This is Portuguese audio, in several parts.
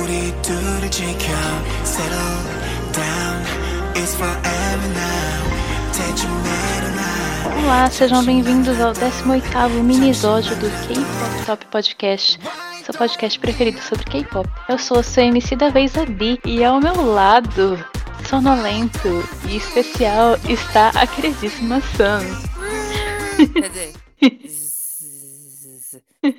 우리 둘을 지켜 Settle down It's forever now 대충 내려놔 Olá, sejam bem-vindos ao 18º minisódio do K-Pop Top Podcast, seu podcast preferido sobre K-Pop. Eu sou a sua MC da vez, a Bi, e ao meu lado, sonolento e especial, está a queridíssima Sam. Quer dizer.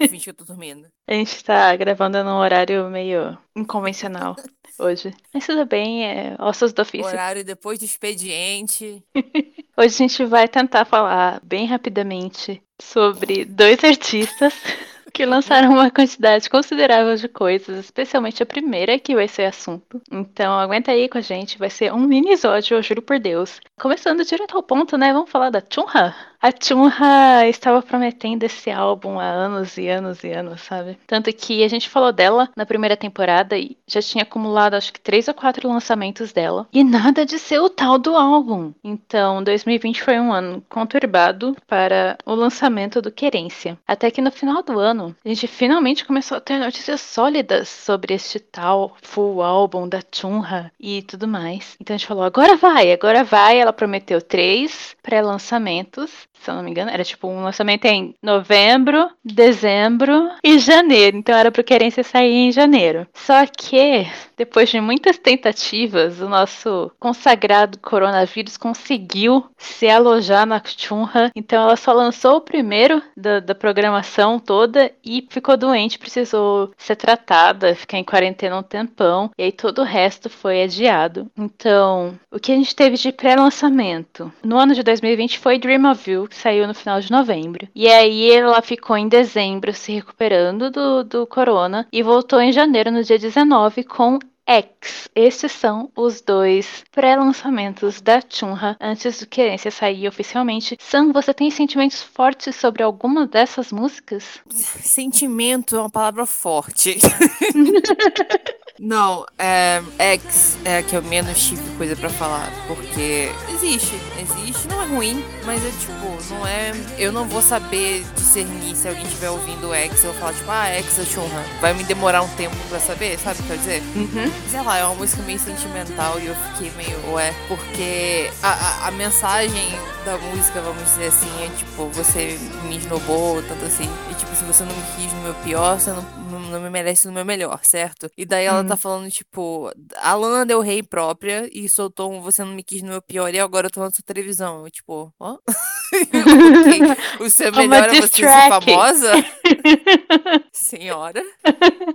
Finge que eu tô dormindo. A gente tá gravando num horário meio inconvencional hoje. Mas tudo bem, é ossos do ofício. Horário depois do expediente. Hoje a gente vai tentar falar bem rapidamente sobre dois artistas que lançaram uma quantidade considerável de coisas, especialmente a primeira que vai ser assunto. Então aguenta aí com a gente, vai ser um minisódio, eu juro por Deus. Começando direto ao ponto, né? Vamos falar da Chunha. A Chunha estava prometendo esse álbum há anos e anos e anos, sabe? Tanto que a gente falou dela na primeira temporada e já tinha acumulado acho que três ou quatro lançamentos dela. E nada de ser o tal do álbum. Então, 2020 foi um ano conturbado para o lançamento do Querência. Até que no final do ano, a gente finalmente começou a ter notícias sólidas sobre este tal full álbum da Chunha e tudo mais. Então a gente falou, agora vai, agora vai. Ela prometeu três pré-lançamentos se eu não me engano, era tipo um lançamento em novembro, dezembro e janeiro. Então era pro Querência sair em janeiro. Só que, depois de muitas tentativas, o nosso consagrado coronavírus conseguiu se alojar na Chunha. Então ela só lançou o primeiro da, da programação toda e ficou doente, precisou ser tratada, ficar em quarentena um tempão. E aí todo o resto foi adiado. Então, o que a gente teve de pré-lançamento no ano de 2020 foi Dream of You, que saiu no final de novembro. E aí ela ficou em dezembro se recuperando do, do corona e voltou em janeiro, no dia 19, com X. Esses são os dois pré-lançamentos da Chunha antes do Querência sair oficialmente. Sam, você tem sentimentos fortes sobre alguma dessas músicas? Sentimento é uma palavra forte. Não, é, X é a que eu menos tive coisa pra falar, porque existe, existe, não é ruim, mas é tipo, não é. Eu não vou saber discernir se alguém estiver ouvindo X, eu vou falar, tipo, ah, X é Chunha. Vai me demorar um tempo pra saber, sabe o que eu dizer? Uhum. Sei lá, é uma música meio sentimental e eu fiquei meio, ué, porque a, a, a mensagem da música, vamos dizer assim, é tipo, você me esnobou, tanto assim, e tipo, se você não me quis no meu pior, você não, não, não me merece no meu melhor, certo? E daí ela tá falando, tipo, a Lana Del Rey própria e soltou um Você Não Me Quis no Meu Pior e agora eu tô na sua televisão. Eu, tipo, ó? O seu melhor é você ser famosa? Senhora.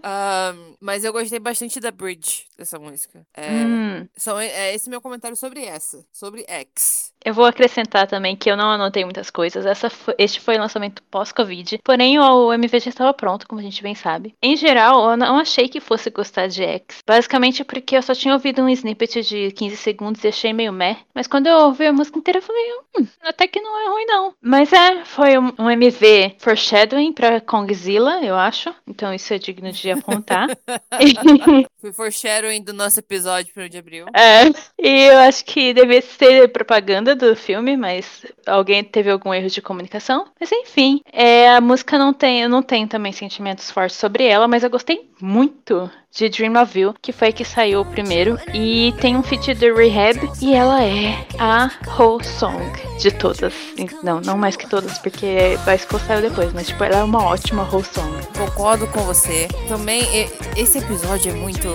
Ahn, mas eu gostei bastante da bridge dessa música. É, Hum. são, é esse meu comentário sobre essa. Sobre X. Eu vou acrescentar também que eu não anotei muitas coisas. Essa fo- este foi o lançamento pós-Covid. Porém, o MV já estava pronto, como a gente bem sabe. Em geral, eu não achei que fosse gostar de X. Basicamente porque eu só tinha ouvido um snippet de 15 segundos e achei meio meh. Mas quando eu ouvi a música inteira, eu falei, hum, até que não é ruim não. Mas é, foi um, um MV foreshadowing pra Kongzilla, eu acho. Então isso é digno de apontar. Foi foreshadowing do nosso episódio pro de abril. É, e eu acho que devia ser propaganda do filme, mas alguém teve algum erro de comunicação. Mas enfim, é, a música não tem, eu não tenho também sentimentos fortes sobre ela, mas eu gostei muito de Dream of You, que foi que saiu primeiro. E tem um feat do Rehab, e ela é a whole song de todas. Não, não mais que todas, porque Bicycle saiu depois, mas tipo, ela é uma ótima whole song. Concordo com você. Também, esse episódio é muito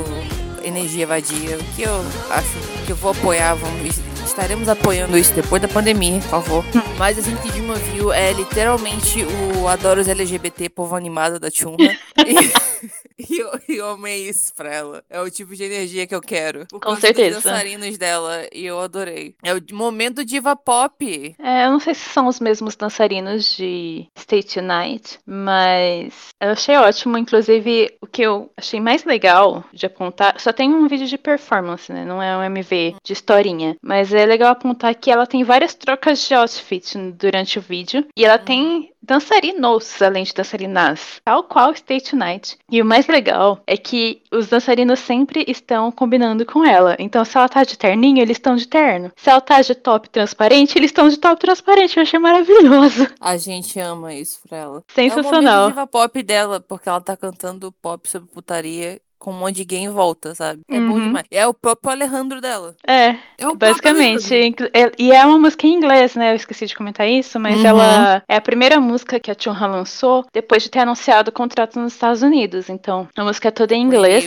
energia vadia, o que eu acho que eu vou apoiar, vamos, estaremos apoiando isso depois da pandemia, por favor. Mas assim que Dilma viu é literalmente o Adoro os LGBT povo animado da Chunha. E, e eu, amei isso pra ela. É o tipo de energia que eu quero. Por Com certeza. Dos dançarinos dela, e eu adorei. É o momento diva pop. É, eu não sei se são os mesmos dançarinos de Stay Tonight, mas eu achei ótimo. Inclusive, o que eu achei mais legal de apontar, só tem um vídeo de performance, né? Não é um MV de historinha. Mas é legal apontar que ela tem várias trocas de outfit durante o vídeo. E ela tem dançarinos, além de dançarinas, tal qual Stay Tonight. E o mais legal é que os dançarinos sempre estão combinando com ela. Então, se ela tá de terninho, eles estão de terno. Se ela tá de top transparente, eles estão de top transparente. Eu achei maravilhoso. A gente ama isso pra ela. É o Sensacional. momento diva pop dela, porque ela tá cantando pop sobre putaria com um monte de gay em volta, sabe? É bom Uhum. demais. É o próprio Alejandro dela. É, É o basicamente. É- E é uma música em inglês, né? Eu esqueci de comentar isso, mas Uhum. ela é a primeira música que a Chunha lançou depois de ter anunciado o contrato nos Estados Unidos. Então, a música é toda em inglês.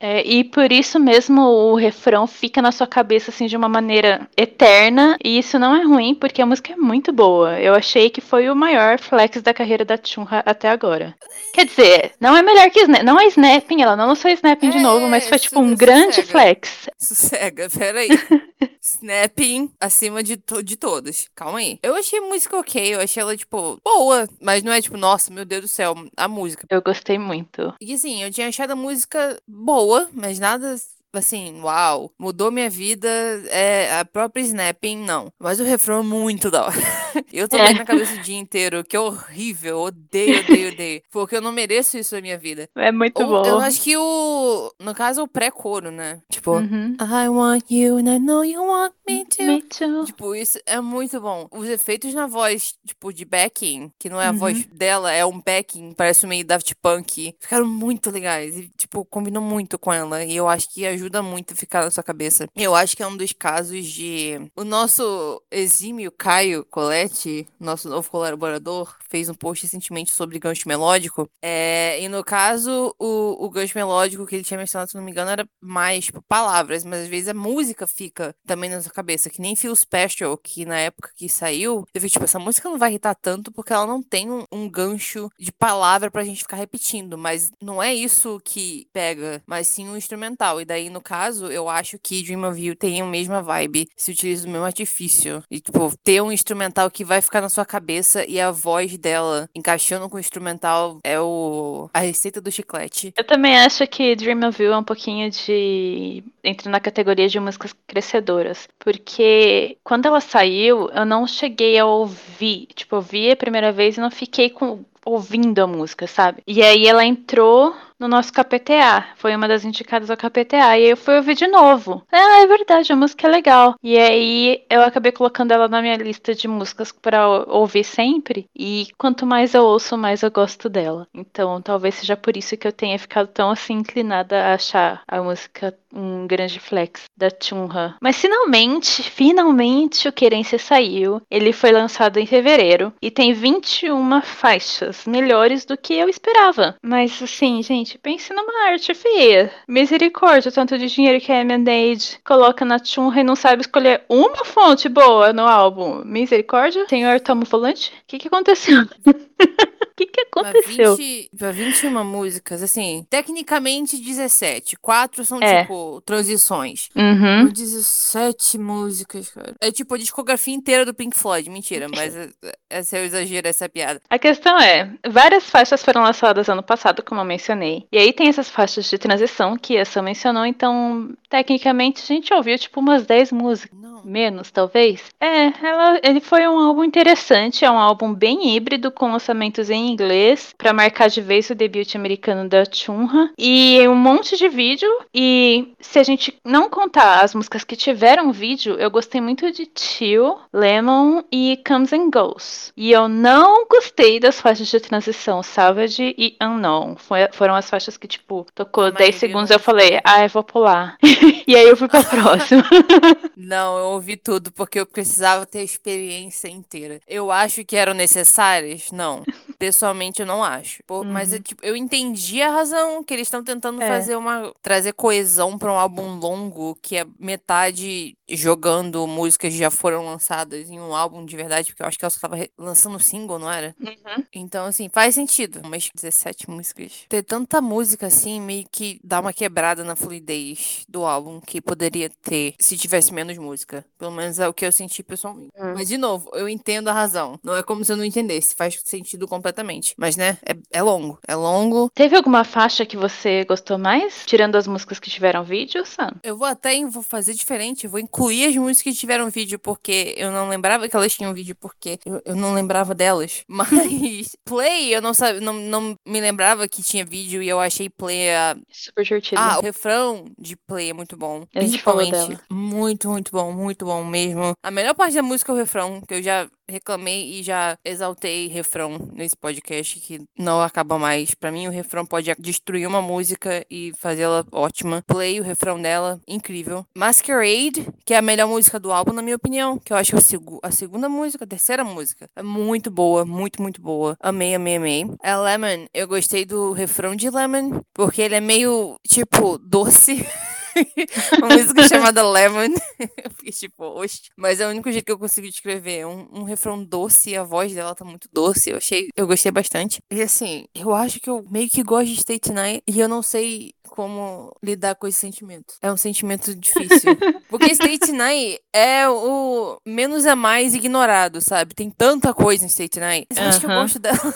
É, e por isso mesmo o refrão fica na sua cabeça assim de uma maneira eterna. E isso não é ruim, porque a música é muito boa. Eu achei que foi o maior flex da carreira da Chunha até agora. Quer dizer, não é melhor que Snap. Não é Snapping, ela não lançou Snapping de É, novo, mas foi tipo um grande flex. Sossega, peraí. Snapping acima de, to de todos. Calma aí. Eu achei a música ok, eu achei ela, tipo, boa. Mas não é tipo, nossa, meu Deus do céu, a música. Eu gostei muito. E assim, eu tinha achado a música boa, mas nada assim, uau, mudou minha vida. É a própria Snapping, não. Mas o refrão é muito da hora. Eu tô É. bem na cabeça o dia inteiro, que é horrível, odeio, odeio, odeio. Porque eu não mereço isso na minha vida. É muito Ou, bom. eu acho que o. No caso, o pré-coro, né? Tipo, Uhum. I want you and I know you want me too. Me too. Tipo, isso é muito bom. Os efeitos na voz, tipo, de backing, que não é a Uhum. voz dela, é um backing, parece meio Daft Punk, ficaram muito legais. E, tipo, combinam muito com ela. E eu acho que ajuda muito a ficar na sua cabeça. Eu acho que é um dos casos de. O nosso exímio Caio Coletti, nosso novo colaborador, fez um post recentemente sobre gancho melódico. É, e no caso, o, o gancho melódico que ele tinha mencionado, se não me engano, era mais tipo, palavras, mas às vezes a música fica também na sua cabeça. Que nem Feel Special, que na época que saiu, eu vi, tipo, essa música não vai irritar tanto porque ela não tem um, um gancho de palavra pra gente ficar repetindo. Mas não é isso que pega, mas sim o instrumental. E daí, no caso, eu acho que Dream of You tem a mesma vibe, se utiliza do mesmo artifício. E, tipo, ter um instrumental que vai ficar na sua cabeça e a voz dela encaixando com o instrumental é o a receita do chiclete. Eu também acho que Dream of You é um pouquinho de. entra na categoria de músicas crescedoras. Porque quando ela saiu, eu não cheguei a ouvir. Tipo, eu vi a primeira vez e não fiquei com. ouvindo a música, sabe? E aí ela entrou no nosso KPTA. Foi uma das indicadas ao KPTA. E aí eu fui ouvir de novo. Ah, é verdade, a música é legal. E aí eu acabei colocando ela na minha lista de músicas ou- ouvir sempre. E quanto mais eu ouço, mais eu gosto dela. Então talvez seja por isso que eu tenha ficado tão assim inclinada a achar a música um grande flex da Chunha. Mas finalmente, finalmente o Querência saiu. Ele foi lançado em fevereiro e tem 21 faixas, melhores do que eu esperava. Mas assim, gente, pense numa arte feia. Misericórdia, o tanto de dinheiro que a Emanade coloca na Chunha e não sabe escolher uma fonte boa no álbum. Misericórdia? Senhor Tomo Volante? O que, que aconteceu? O que, que aconteceu? 20, pra 21 músicas, assim, tecnicamente 17. Quatro são, É. tipo, transições. Uhum. Mas 17 músicas, cara. É tipo a discografia inteira do Pink Floyd. Mentira, mas é- é- esse é o exagero, essa é a piada. A questão é, várias faixas foram lançadas ano passado, como eu mencionei. E aí tem essas faixas de transição que essa mencionou, então, tecnicamente, a gente ouviu tipo umas 10 músicas. Não. Menos, talvez. É, ela, ele foi um álbum interessante, é um álbum bem híbrido, com lançamentos em inglês, pra marcar de vez o debut americano da Chunha. E um monte de vídeo. E se a gente não contar as músicas que tiveram vídeo, eu gostei muito de Chill, Lemon e Comes and Goes. E eu não gostei das faixas de transição Savage e Unknown. Foi- foram as faixas que, tipo, tocou A 10 maioria segundos eu falei, ah, eu vou pular. e aí eu fui pra próxima. Não, eu ouvi tudo porque eu precisava ter a experiência inteira. Eu acho que eram necessárias? Não. Pessoalmente, eu não acho. Pô, Mas eu, tipo, eu entendi a razão que eles estão tentando É. fazer uma. trazer coesão pra um álbum longo que é metade jogando músicas que já foram lançadas em um álbum de verdade, porque eu acho que ela só tava lançando single, não era? Uhum. Então, assim, faz sentido. Mas 17 músicas. Ter tanta música assim, meio que dá uma quebrada na fluidez do álbum que poderia ter se tivesse menos música. Pelo menos é o que eu senti pessoalmente. Hum. Mas, de novo, eu entendo a razão. Não é como se eu não entendesse. Faz sentido completamente. Mas, né, é, é longo. É longo. Teve alguma faixa que você gostou mais? Tirando as músicas que tiveram vídeo, Sam? Eu vou até vou fazer diferente. Eu vou incluir as músicas que tiveram vídeo, porque eu não lembrava que elas tinham vídeo, porque eu, eu não lembrava delas. Mas Play, eu não, sabe, não, não me lembrava que tinha vídeo e eu achei Play a, Super divertido. Ah, o refrão de Play é muito bom. A gente falou Principalmente. Muito, muito bom, muito bom mesmo. A melhor parte da música é o refrão, que eu já reclamei e já exaltei refrão nesse podcast que não acaba mais. Pra mim, o refrão pode destruir uma música e fazê-la ótima. Play o refrão dela, incrível. Masquerade, que é a melhor música do álbum, na minha opinião. Que eu acho a, seg a segunda música, a terceira música. É muito boa, muito, muito boa. Amei, amei, amei. É Lemon, eu gostei do refrão de Lemon, porque ele é meio, tipo, doce. uma música chamada Lemon. eu fiquei tipo, oxe. Mas é o único jeito que eu consigo descrever. Um, um refrão doce e a voz dela tá muito doce. Eu achei, eu gostei bastante. E assim, eu acho que eu meio que gosto de State Night e eu não sei como lidar com esse sentimento. É um sentimento difícil. Porque State Night é o menos é mais ignorado, sabe? Tem tanta coisa em State Night. Eu acho que eu gosto dela.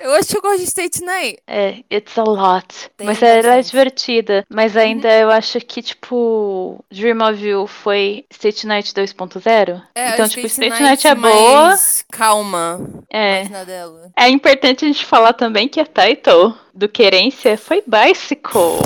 Eu acho que eu gosto de State Night. É, it's a lot. Tem mas ela é divertida. Mas ainda uhum. eu acho que, tipo, Dream of You foi State Night 2.0. É, então, tipo, State, State Night, Night é boa. Calma. É. É importante a gente falar também que a title do Querência foi Bicycle.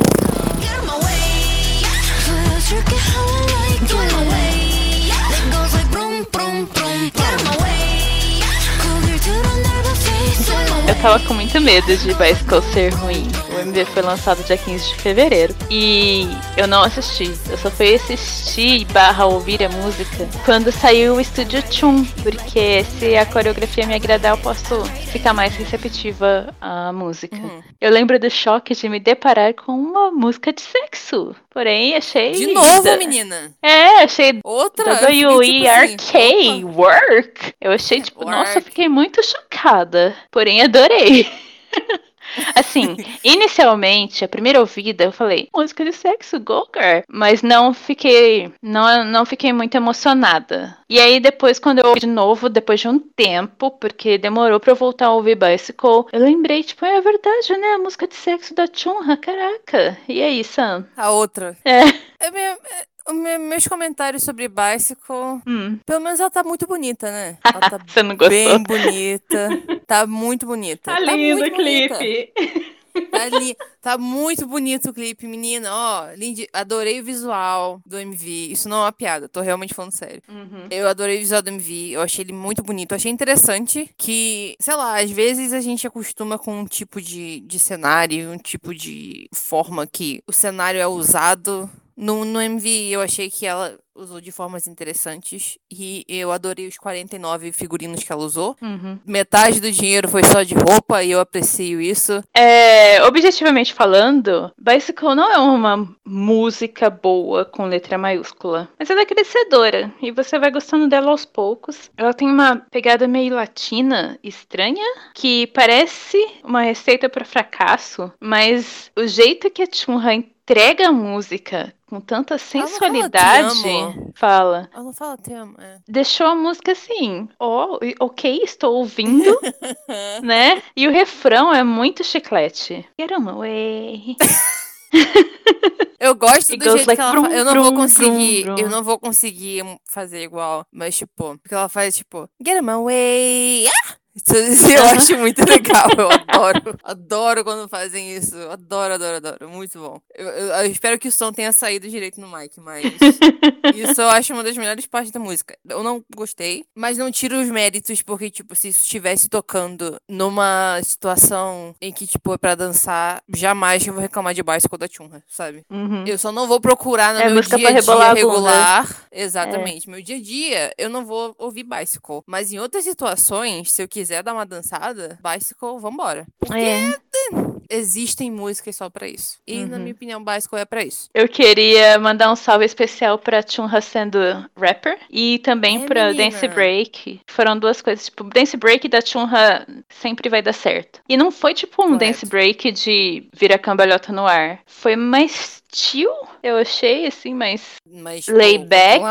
Tava com muito medo de Bicycle ser ruim. O MV foi lançado dia 15 de fevereiro. E eu não assisti. Eu só fui assistir barra ouvir a música quando saiu o Estúdio Chum. Porque se a coreografia me agradar, eu posso ficar mais receptiva à música. Uhum. Eu lembro do choque de me deparar com uma música de sexo. Porém, achei. De novo, menina! É, achei. Outra? W-E-R-K, tipo assim, work. Eu achei, tipo, work. nossa, fiquei muito chocada. Porém, adorei. Assim, inicialmente, a primeira ouvida, eu falei, música de sexo, go girl. Mas não fiquei, não, não fiquei muito emocionada. E aí depois, quando eu ouvi de novo, depois de um tempo, porque demorou pra eu voltar a ouvir Bicycle, eu lembrei, tipo, é verdade, né? A música de sexo da Chunha, caraca. E aí, Sam? A outra. É. É, é meus comentários sobre Bicycle. Hum. Pelo menos ela tá muito bonita, né? Ela tá Você não gostou? bem bonita. Tá muito bonita. Tá, tá lindo o clipe. Tá, li... tá muito bonito o clipe, menina. Ó, lindo. Adorei o visual do MV. Isso não é uma piada, tô realmente falando sério. Uhum. Eu adorei o visual do MV. Eu achei ele muito bonito. Eu achei interessante que, sei lá, às vezes a gente acostuma com um tipo de, de cenário, um tipo de forma que o cenário é usado no, no MV eu achei que ela usou de formas interessantes e eu adorei os 49 figurinos que ela usou. Uhum. Metade do dinheiro foi só de roupa e eu aprecio isso. É, objetivamente falando, Bicycle não é uma música boa com letra maiúscula, mas ela é crescedora e você vai gostando dela aos poucos. Ela tem uma pegada meio latina, estranha, que parece uma receita para fracasso, mas o jeito que a Chunha entrega a música com tanta sensualidade. Fala. Ela não fala te amo, é. Deixou a música assim, oh, ok, estou ouvindo, né? E o refrão é muito chiclete. Get on away. Eu gosto It do jeito like que ela brum, faz. Eu não brum, vou conseguir. Brum, eu não vou conseguir fazer igual. Mas, tipo, porque ela faz, tipo, get my way. Ah! Isso eu acho muito legal, eu adoro. Adoro quando fazem isso. Adoro, adoro, adoro. Muito bom. Eu, eu, eu, espero que o som tenha saído direito no mic, mas. isso eu acho uma das melhores partes da música. Eu não gostei, mas não tiro os méritos, porque, tipo, se isso estivesse tocando numa situação em que, tipo, é pra dançar, jamais eu vou reclamar de Bicycle da Chunha, sabe? Uhum. Eu só não vou procurar no é, meu dia a dia regular. Exatamente. É. Meu dia a dia, eu não vou ouvir Bicycle. Mas em outras situações, se eu quiser quiser dar uma dançada, Bicycle, vambora. Porque é. existem músicas só pra isso. E, uhum. na minha opinião, Bicycle é pra isso. Eu queria mandar um salve especial pra Chunha sendo rapper e também é, pra menina. Dance Break. Foram duas coisas, tipo, Dance Break da Chunha sempre vai dar certo. E não foi tipo um Correto. Dance Break de virar cambalhota no ar. Foi mais sutil, eu achei, assim, mais, mais layback.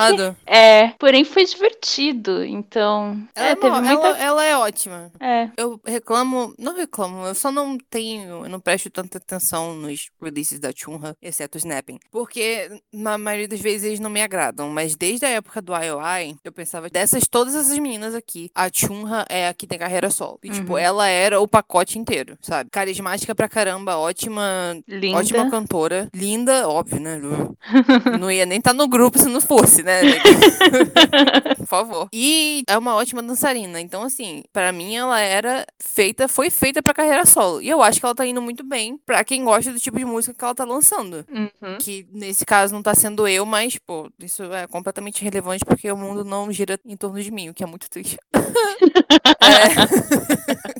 É, porém foi divertido, então... Ela é, é teve muita... ela, ela, é ótima. É. Eu reclamo, não reclamo, eu só não tenho, eu não presto tanta atenção nos releases da Chunha, exceto o Snapping, porque na maioria das vezes eles não me agradam, mas desde a época do IOI, eu pensava, dessas todas essas meninas aqui, a Chunha é a que tem carreira solo. E, tipo, uhum. tipo, ela era o pacote inteiro, sabe? Carismática pra caramba, ótima, linda. ótima cantora, linda, óbvio, né? Não ia nem estar tá no grupo se não fosse, né? favor. E é uma ótima dançarina. Então, assim, pra mim ela era feita, foi feita pra carreira solo. E eu acho que ela tá indo muito bem pra quem gosta do tipo de música que ela tá lançando. Uhum. Que nesse caso não tá sendo eu, mas, pô, isso é completamente relevante porque o mundo não gira em torno de mim, o que é muito triste.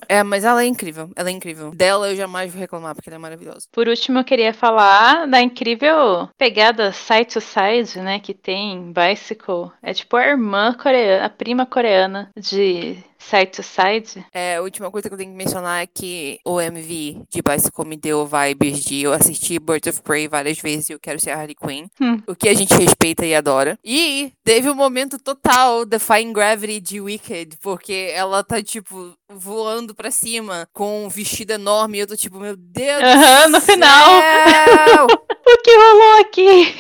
é. é, mas ela é incrível. Ela é incrível. Dela eu jamais vou reclamar porque ela é maravilhosa. Por último, eu queria falar da incrível pegada side to side, né, que tem Bicycle. É tipo a irmã coreana, a prima coreana de Side to Side. É, a última coisa que eu tenho que mencionar é que o MV de Bicycle me deu vibes de eu assisti Birds of Prey várias vezes e eu quero ser a Harley Quinn. Hum. O que a gente respeita e adora. E teve o um momento total Defying Gravity de Wicked, porque ela tá, tipo, voando pra cima com um vestido enorme e eu tô tipo, meu Deus no céu! final. O que rolou aqui?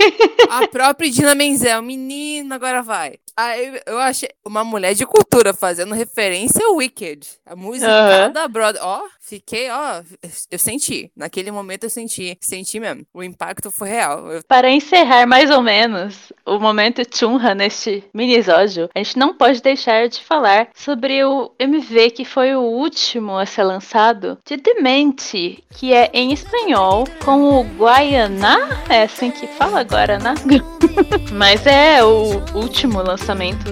A própria Dina Menzel, menina, agora vai. Aí eu achei uma mulher de cultura fazendo referência ao Wicked. A música da Broadway. Ó, fiquei, ó, eu senti. Naquele momento eu senti, senti mesmo. O impacto foi real. Eu- Para encerrar mais ou menos o momento Chunha neste minisódio, a gente não pode deixar de falar sobre o MV que foi o último a ser lançado de Demente, que é em espanhol com o Guaianá, é assim que fala Guaraná? Mas é o último lançamento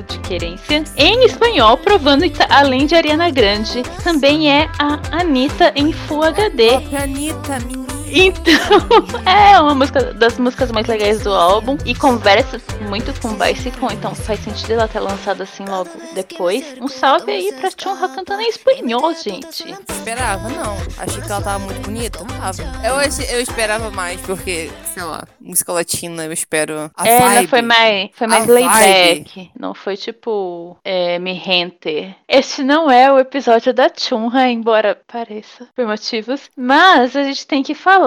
de Querência em espanhol, provando que além de Ariana Grande, também é a Anitta em Full HD. Própria Anitta. Então, é uma música das músicas mais legais do álbum e conversa muito com Bicycle, então faz sentido ela ter lançado assim logo depois. Um salve aí pra Chunha cantando em espanhol, gente. Esperava, não. Achei que ela tava muito bonita. Tava. Eu, eu esperava mais, porque, sei lá, música latina, eu espero. A é, vibe. não foi mais, foi mais layback. Não foi tipo é, me rente. Este não é o episódio da Chunha, embora pareça por motivos. Mas a gente tem que falar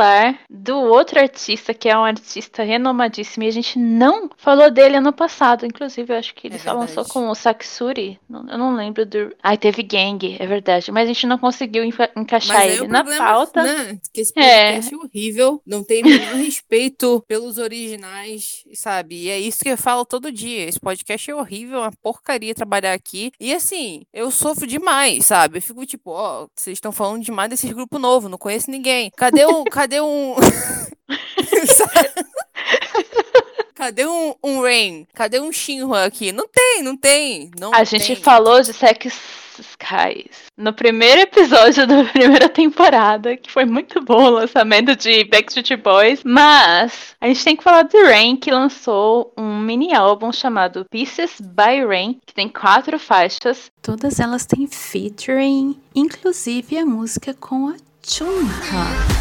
do outro artista, que é um artista renomadíssimo, e a gente não falou dele ano passado. Inclusive, eu acho que ele É só lançou verdade. com o Saksuri. Eu não lembro do. Ai, teve Gang, é verdade. Mas a gente não conseguiu enca- encaixar Mas aí ele o na problema, pauta. Né? Que esse É. podcast é. horrível, não tem o menor respeito pelos originais, sabe? E é isso que eu falo todo dia. Esse podcast é horrível, é uma porcaria trabalhar aqui. E assim, eu sofro demais, sabe? Eu fico tipo, ó, vocês estão falando demais desses grupos novos, não conheço ninguém. Cadê um. cadê um. Cadê um, um Rain? Cadê um Shinhwa aqui? Não tem, não tem. Não A gente tem. falou de Sex Skies no primeiro episódio da primeira temporada, que foi muito bom o lançamento de Backstreet Boys, mas a gente tem que falar de Rain, que lançou um mini álbum chamado Pieces by Rain, que tem quatro faixas. Todas elas têm featuring, inclusive a música com a Chunha.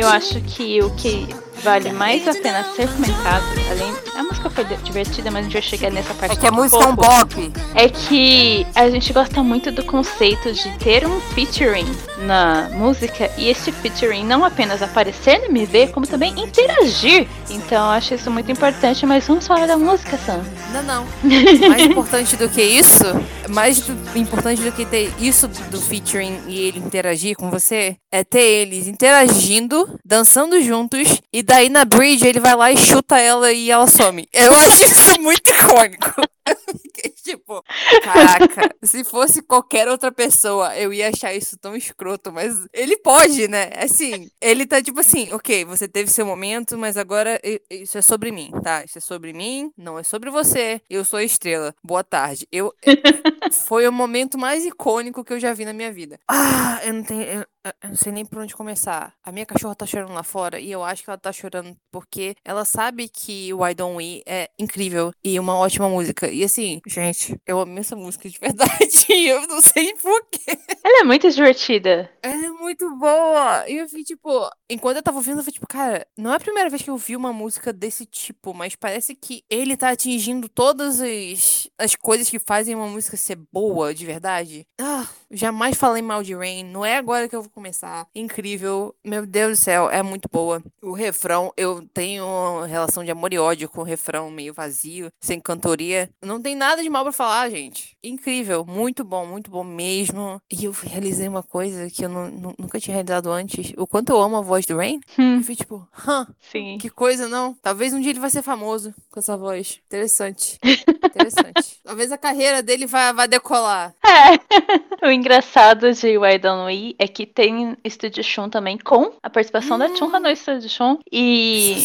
Eu acho que o que vale mais a pena ser comentado, além. A música foi divertida, mas a gente vai chegar nessa parte É que a música é um bop. é que a gente gosta muito do conceito de ter um featuring na música e esse featuring não apenas aparecer no MV, como também interagir. Então eu acho isso muito importante, mas vamos falar da música, Sam. Não, não. Mais importante do que isso, mais do- importante do que ter isso do featuring e ele interagir com você, é ter eles interagindo, dançando juntos, e daí na bridge ele vai lá e chuta ela e ela some. Eu acho isso muito icônico. Eu fiquei tipo, caraca, se fosse qualquer outra pessoa, eu ia achar isso tão escroto, mas ele pode, né? Assim, ele tá tipo assim, ok, você teve seu momento, mas agora isso é sobre mim, tá? Isso é sobre mim, não é sobre você. Eu sou a estrela. Boa tarde. Eu foi o momento mais icônico que eu já vi na minha vida. Ah, eu não tenho, eu, eu não sei nem por onde começar. A minha cachorra tá chorando lá fora e eu acho que ela tá chorando porque ela sabe que o I Don't We é incrível e uma ótima música. E assim, gente, eu amo essa música de verdade. e eu não sei porquê. Ela é muito divertida. Ela é muito boa. E eu fiquei, tipo, enquanto eu tava ouvindo, eu fui, tipo, cara, não é a primeira vez que eu vi uma música desse tipo, mas parece que ele tá atingindo todas as, as coisas que fazem uma música ser boa, de verdade. Ah, Jamais falei mal de Rain. Não é agora que eu vou começar. Incrível. Meu Deus do céu, é muito boa. O refrão, eu tenho uma relação de amor e ódio com o refrão meio vazio, sem cantoria. Não tem nada de mal pra falar, gente. Incrível. Muito bom, muito bom mesmo. E eu realizei uma coisa que eu nu- nunca tinha realizado antes. O quanto eu amo a voz do Rain. Hum. Eu fui tipo, hã? Sim. Que coisa, não? Talvez um dia ele vai ser famoso com essa voz. Interessante. Interessante. Talvez a carreira dele vai, vai decolar. É. Engraçado de Why Don't We é que tem Estúdio Shun também com a participação da Chunha no Estúdio Shun. E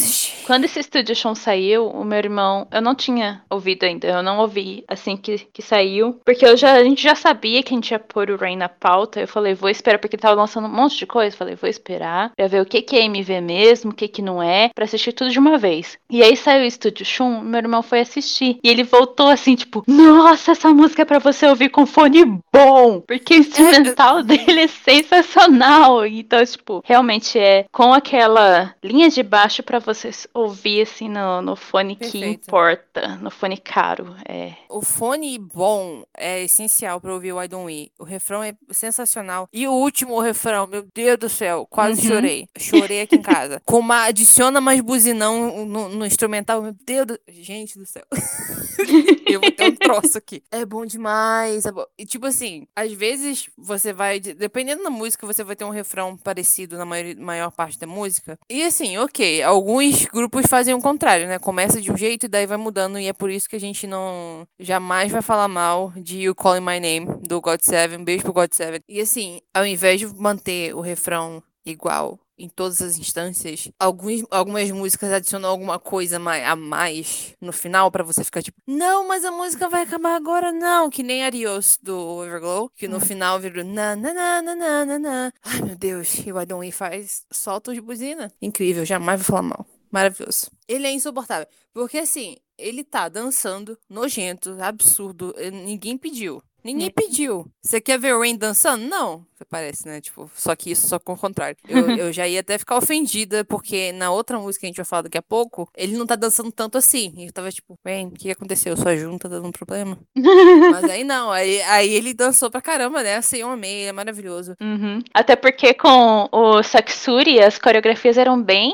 quando esse Estúdio Shun saiu, o meu irmão, eu não tinha ouvido ainda, eu não ouvi assim que, que saiu, porque eu já, a gente já sabia que a gente ia pôr o Rain na pauta. Eu falei, vou esperar, porque tava lançando um monte de coisa. Eu falei, vou esperar pra ver o que, que é MV mesmo, o que, que não é, pra assistir tudo de uma vez. E aí saiu o Estúdio Shun, meu irmão foi assistir. E ele voltou assim, tipo, nossa, essa música é pra você ouvir com fone bom. Porque o instrumental dele é sensacional. Então, tipo, realmente é com aquela linha de baixo pra você ouvir assim no, no fone que Perfeito. importa, no fone caro. É. O fone bom é essencial pra ouvir o I Don't We. O refrão é sensacional. E o último refrão, meu Deus do céu, quase Uhum. chorei. Chorei aqui em casa. Com uma, adiciona mais buzinão no, no instrumental, meu Deus do... Gente do céu. Eu vou ter um troço aqui. É bom demais. é bom. E tipo assim, às vezes você vai. Dependendo da música, você vai ter um refrão parecido na maior, maior parte da música. E assim, ok. Alguns grupos fazem o contrário, né? Começa de um jeito e daí vai mudando. E é por isso que a gente não. Jamais vai falar mal de You Calling My Name, do God Seven. Beijo pro God Seven. E assim, ao invés de manter o refrão igual em todas as instâncias, alguns, algumas músicas adicionam alguma coisa a mais no final pra você ficar tipo, não, mas a música vai acabar agora, não. Que nem Arios do Everglow, que no final virou na na na na na na. Ai meu Deus, e o We faz solta de buzina. Incrível, jamais vou falar mal. Maravilhoso. Ele é insuportável. Porque assim, ele tá dançando, nojento, absurdo. eh, Ninguém pediu. Ninguém pediu. Você quer ver o Rain dançando? Não. Parece, né? Tipo, só que isso só com o contrário. Eu, eu já ia até ficar ofendida, porque na outra música que a gente vai falar daqui a pouco, ele não tá dançando tanto assim. E eu tava tipo, Rain, o que aconteceu? Sua junta tá dando problema? Mas aí não. Aí, aí ele dançou pra caramba, né? Assim, eu amei. É maravilhoso. Uhum. Até porque com o Saksuri as coreografias eram bem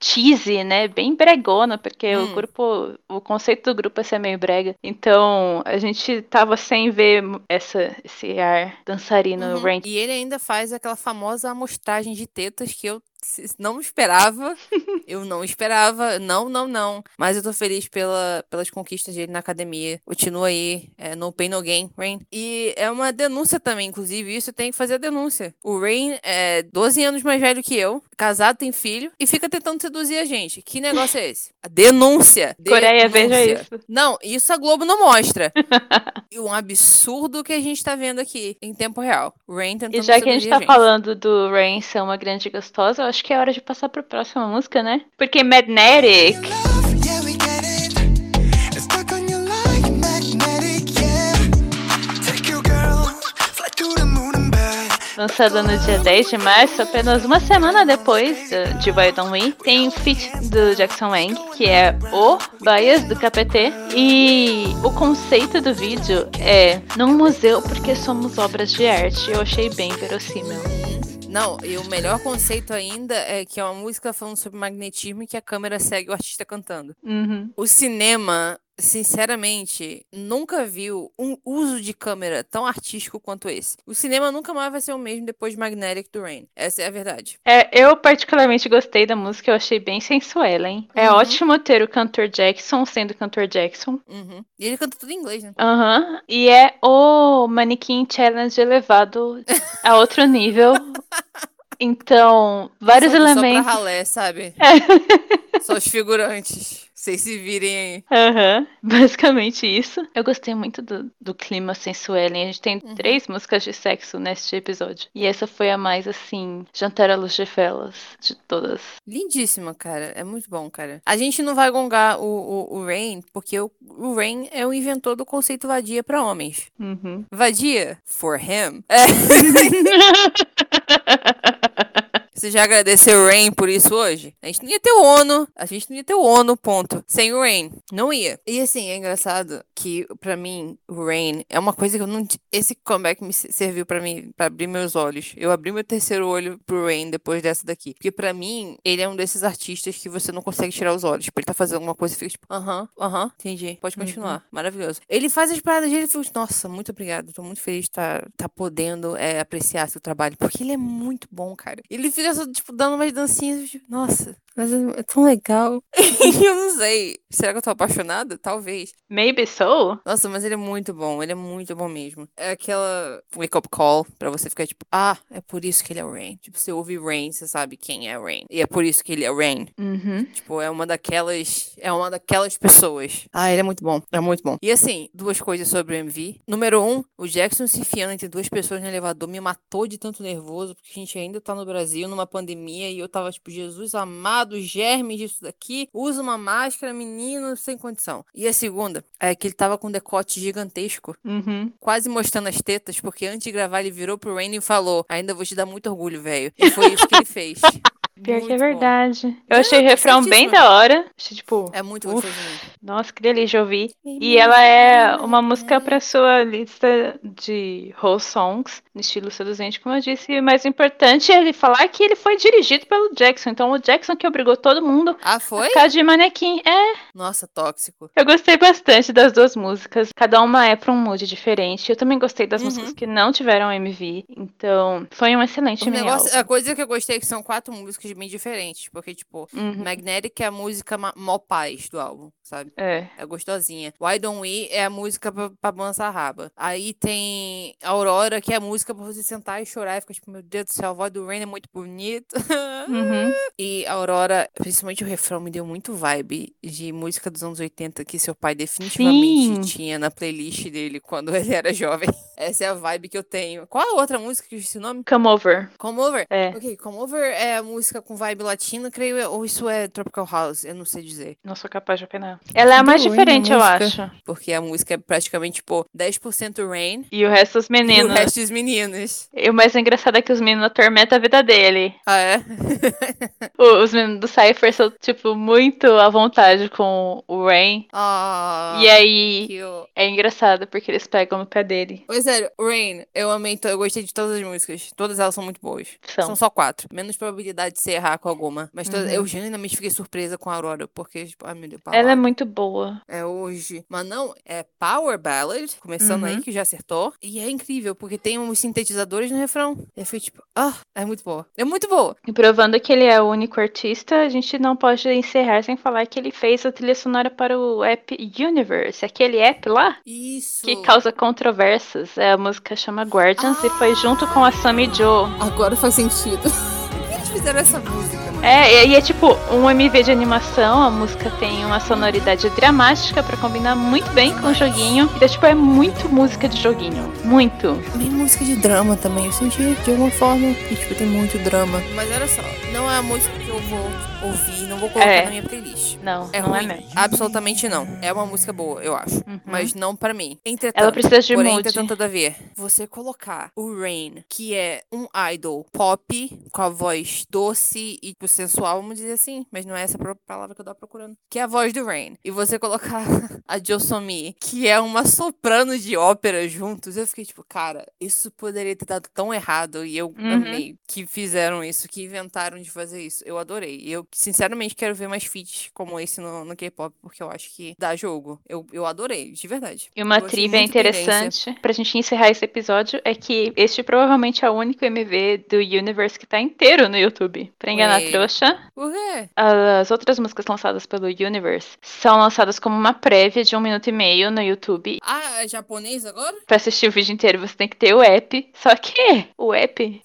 cheesy, né? Bem bregona, porque Hum. o grupo, o conceito do grupo é ser meio brega. Então a gente tava sem ver essa, esse ar dançarino Uhum. Rain. E ele ainda faz aquela famosa amostragem de tetas que eu não esperava. eu não esperava. Não, não, não. Mas eu tô feliz pela, pelas conquistas dele na academia. Continua aí. É, no pain, no gain, Rain. E é uma denúncia também, inclusive. Isso tem que fazer a denúncia. O Rain é 12 anos mais velho que eu. Casado, tem filho. E fica tentando seduzir a gente. Que negócio é esse? A denúncia. Coreia, veja Denúncia. isso. Não, isso a Globo não mostra. E um absurdo que a gente tá vendo aqui em tempo real. O Rain tentando E já que a gente tá falando do Rain ser uma grande gostosa, eu acho que é hora de passar pra próxima música, né? Porque Magnetic, lançada no dia 10 de março, apenas uma semana depois de Why Don't We, tem o feat do Jackson Wang, que é o Bias do KPT. E o conceito do vídeo é num museu porque somos obras de arte. Eu achei bem verossímil. Não, e o melhor conceito ainda é que é uma música falando sobre magnetismo e que a câmera segue o artista cantando. Uhum. O cinema, sinceramente, nunca viu um uso de câmera tão artístico quanto esse. O cinema nunca mais vai ser o mesmo depois de Magnetic do Rain. Essa é a verdade. É, eu particularmente gostei da música, eu achei bem sensuela, hein? É Uhum. ótimo ter o cantor Jackson sendo cantor Jackson. Uhum. E ele canta tudo em inglês, né? Aham. E é o Manequim Challenge elevado a outro nível. Então, vários só, elementos. Só pra ralé, sabe? Só os figurantes. Vocês se virem aí. Aham, basicamente isso. Eu gostei muito do, do clima sensual. A gente tem Uhum. três músicas de sexo neste episódio. E essa foi a mais, assim, jantar à luz de velas de todas. Lindíssima, cara. É muito bom, cara. A gente não vai gongar o, o, o Rain, porque o, o Rain é o inventor do conceito vadia pra homens. Uhum. Vadia? For him. É. Você já agradeceu o Rain por isso hoje? A gente não ia ter o ONU. A gente não ia ter o ONU, ponto. Sem o Rain. Não ia. E assim, é engraçado que, pra mim, o Rain é uma coisa que eu não. Esse comeback me serviu pra mim, pra abrir meus olhos. Eu abri meu terceiro olho pro Rain depois dessa daqui. Porque pra mim, ele é um desses artistas que você não consegue tirar os olhos. Tipo, ele tá fazendo alguma coisa e fica tipo, aham, aham, entendi. Pode continuar. Maravilhoso. Ele faz as paradas dele e fica, nossa, muito obrigado. Tô muito feliz de tá, tá podendo é, apreciar seu trabalho. Porque ele é muito bom, cara. Ele fica só, tipo, dando umas dancinhas. Nossa, mas é é tão legal. eu não sei. Será que eu tô apaixonada? Talvez. Maybe so? Nossa, mas ele é muito bom. Ele é muito bom mesmo. É aquela wake-up call pra você ficar tipo, ah, é por isso que ele é o Rain. Tipo, você ouve Rain, você sabe quem é o Rain. E é por isso que ele é o Rain. Uhum. Tipo, é uma daquelas. É uma daquelas pessoas. Ah, ele é muito bom. É muito bom. E assim, duas coisas sobre o MV. Número um, o Jackson se enfiando entre duas pessoas no elevador me matou de tanto nervoso, porque a gente ainda tá no Brasil, numa pandemia, e eu tava tipo, Jesus amado, germes disso daqui. Usa uma máscara, menino, sem condição. E a segunda é que ele tava com um decote gigantesco, Uhum. quase mostrando as tetas, porque antes de gravar ele virou pro Rain e falou: Ainda vou te dar muito orgulho, velho. E foi isso que ele fez. Pior que é Muito bom. verdade. Eu É, achei o refrão bem da hora. Achei, tipo, É muito Uf. gostosinho. nossa, que delícia de ouvir. E ela é uma música pra sua lista de whole songs, no estilo seduzente, como eu disse. E o mais importante é ele falar que ele foi dirigido pelo Jackson. Então, o Jackson que obrigou todo mundo Ah, a foi? ficar de manequim. É, Nossa, tóxico. eu gostei bastante das duas músicas. Cada uma é pra um mood diferente. Eu também gostei das Uhum. músicas que não tiveram MV. Então, foi um excelente O negócio, a coisa que eu gostei é que são quatro músicas bem diferentes. Porque, tipo, Uhum. Magnetic é a música mó paz do álbum, sabe? É. É gostosinha. Why Don't We é a música pra, pra balançar a raba. Aí tem Aurora, que é a música pra você sentar e chorar e ficar tipo, meu Deus do céu, a voz do Rain é muito bonita. Uhum. E Aurora, principalmente o refrão, me deu muito vibe de música dos anos 80 que seu pai definitivamente Sim. tinha na playlist dele quando ele era jovem. Essa é a vibe que eu tenho. Qual a outra música que eu esqueci o nome? Come Over. Come Over? É. Ok, Come Over é a música com vibe latina, creio eu, ou isso é Tropical House, eu não sei dizer. Não sou capaz de opinar. Ela é a mais diferente, a eu música. acho. Porque a música é praticamente, tipo, 10% Rain E o resto dos e o meninos. resto dos meninos. E o mais engraçado é que os meninos atormentam a vida dele. Ah, é? O- Os meninos do Cypher são, tipo, muito à vontade com o Rain. Ah, e aí é engraçado porque eles pegam no pé dele. Oi, sério, Rain, eu amei, eu gostei de todas as músicas. Todas elas são muito boas. São. São só quatro. Menos probabilidade você errar com alguma. Mas todas- Uhum. eu genuinamente fiquei surpresa com a Aurora, porque, tipo, ai meu Deus, Ela é muito boa. É hoje. Mas não, é Power Ballad, começando aí, Uhum. que já acertou. E é incrível, porque tem uns sintetizadores no refrão. E eu fui tipo, ah, é muito boa. É muito boa. E provando que ele é o único artista, a gente não pode encerrar sem falar que ele fez a trilha sonora para o app Universe, aquele app lá Isso. que causa controvérsias. É, a música chama Guardians e foi junto com a Sammy Joe. Agora faz sentido. Fizeram essa música? É, e é tipo um MV de animação, a música tem uma sonoridade dramática pra combinar muito bem com o joguinho. Então, tipo, é muito música de joguinho. Muito. Bem música de drama também. Eu senti de alguma forma que, tipo, tem muito drama. Mas olha só, não é a música que eu vou ouvir, não vou colocar É. na minha playlist. Não, É não ruim? é mesmo. Absolutamente não. É uma música boa, eu acho. Uhum. Mas não pra mim. Entretanto, Ela precisa de porém, mood. entretanto, todavia, você colocar o Rain, que é um idol pop, com a voz doce e tipo, sensual, vamos dizer assim, mas não é essa a palavra que eu tava procurando, que é a voz do Rain. E você colocar a Josomi, que é uma soprano de ópera juntos, eu fiquei tipo, cara, isso poderia ter dado tão errado e eu Uhum. amei que fizeram isso, que inventaram de fazer isso. Eu adorei. E eu, sinceramente, quero ver mais feats como esse no, no K-pop, porque eu acho que dá jogo. Eu, eu adorei, de verdade. E uma trivia interessante pra gente encerrar esse episódio é que este provavelmente é o único MV do Universe que tá inteiro no YouTube. Pra enganar Ué. a trouxa, Por quê? as outras músicas lançadas pelo Universe são lançadas como uma prévia de um minuto e meio no YouTube. Ah, é japonês agora? Pra assistir o vídeo inteiro você tem que ter o app. Só que o app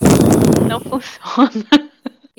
não funciona.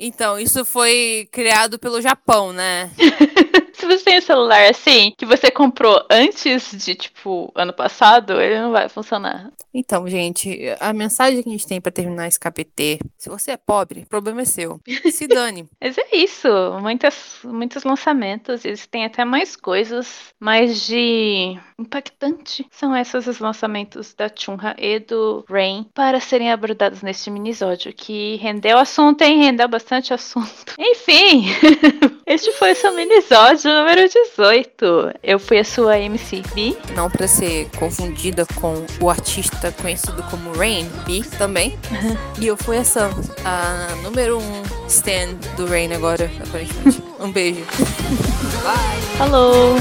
Então, isso foi criado pelo Japão, né? Se você tem um celular assim, que você comprou antes de, tipo, ano passado, ele não vai funcionar. Então, gente, a mensagem que a gente tem pra terminar esse KPT, se você é pobre, o problema é seu. Se dane. Mas é isso, muitas, muitos lançamentos, eles têm até mais coisas, mais de impactante. São esses os lançamentos da Chunha e do Rain para serem abordados neste minisódio, que rendeu assunto, hein? Rendeu bastante assunto. Enfim, este foi o seu minisódio número 18. Eu fui a sua MC B. Não pra ser confundida com o artista conhecido como Rain, B também. E eu fui a Sam, a número um stand do Rain agora, aparentemente. Um beijo. Bye! Falou!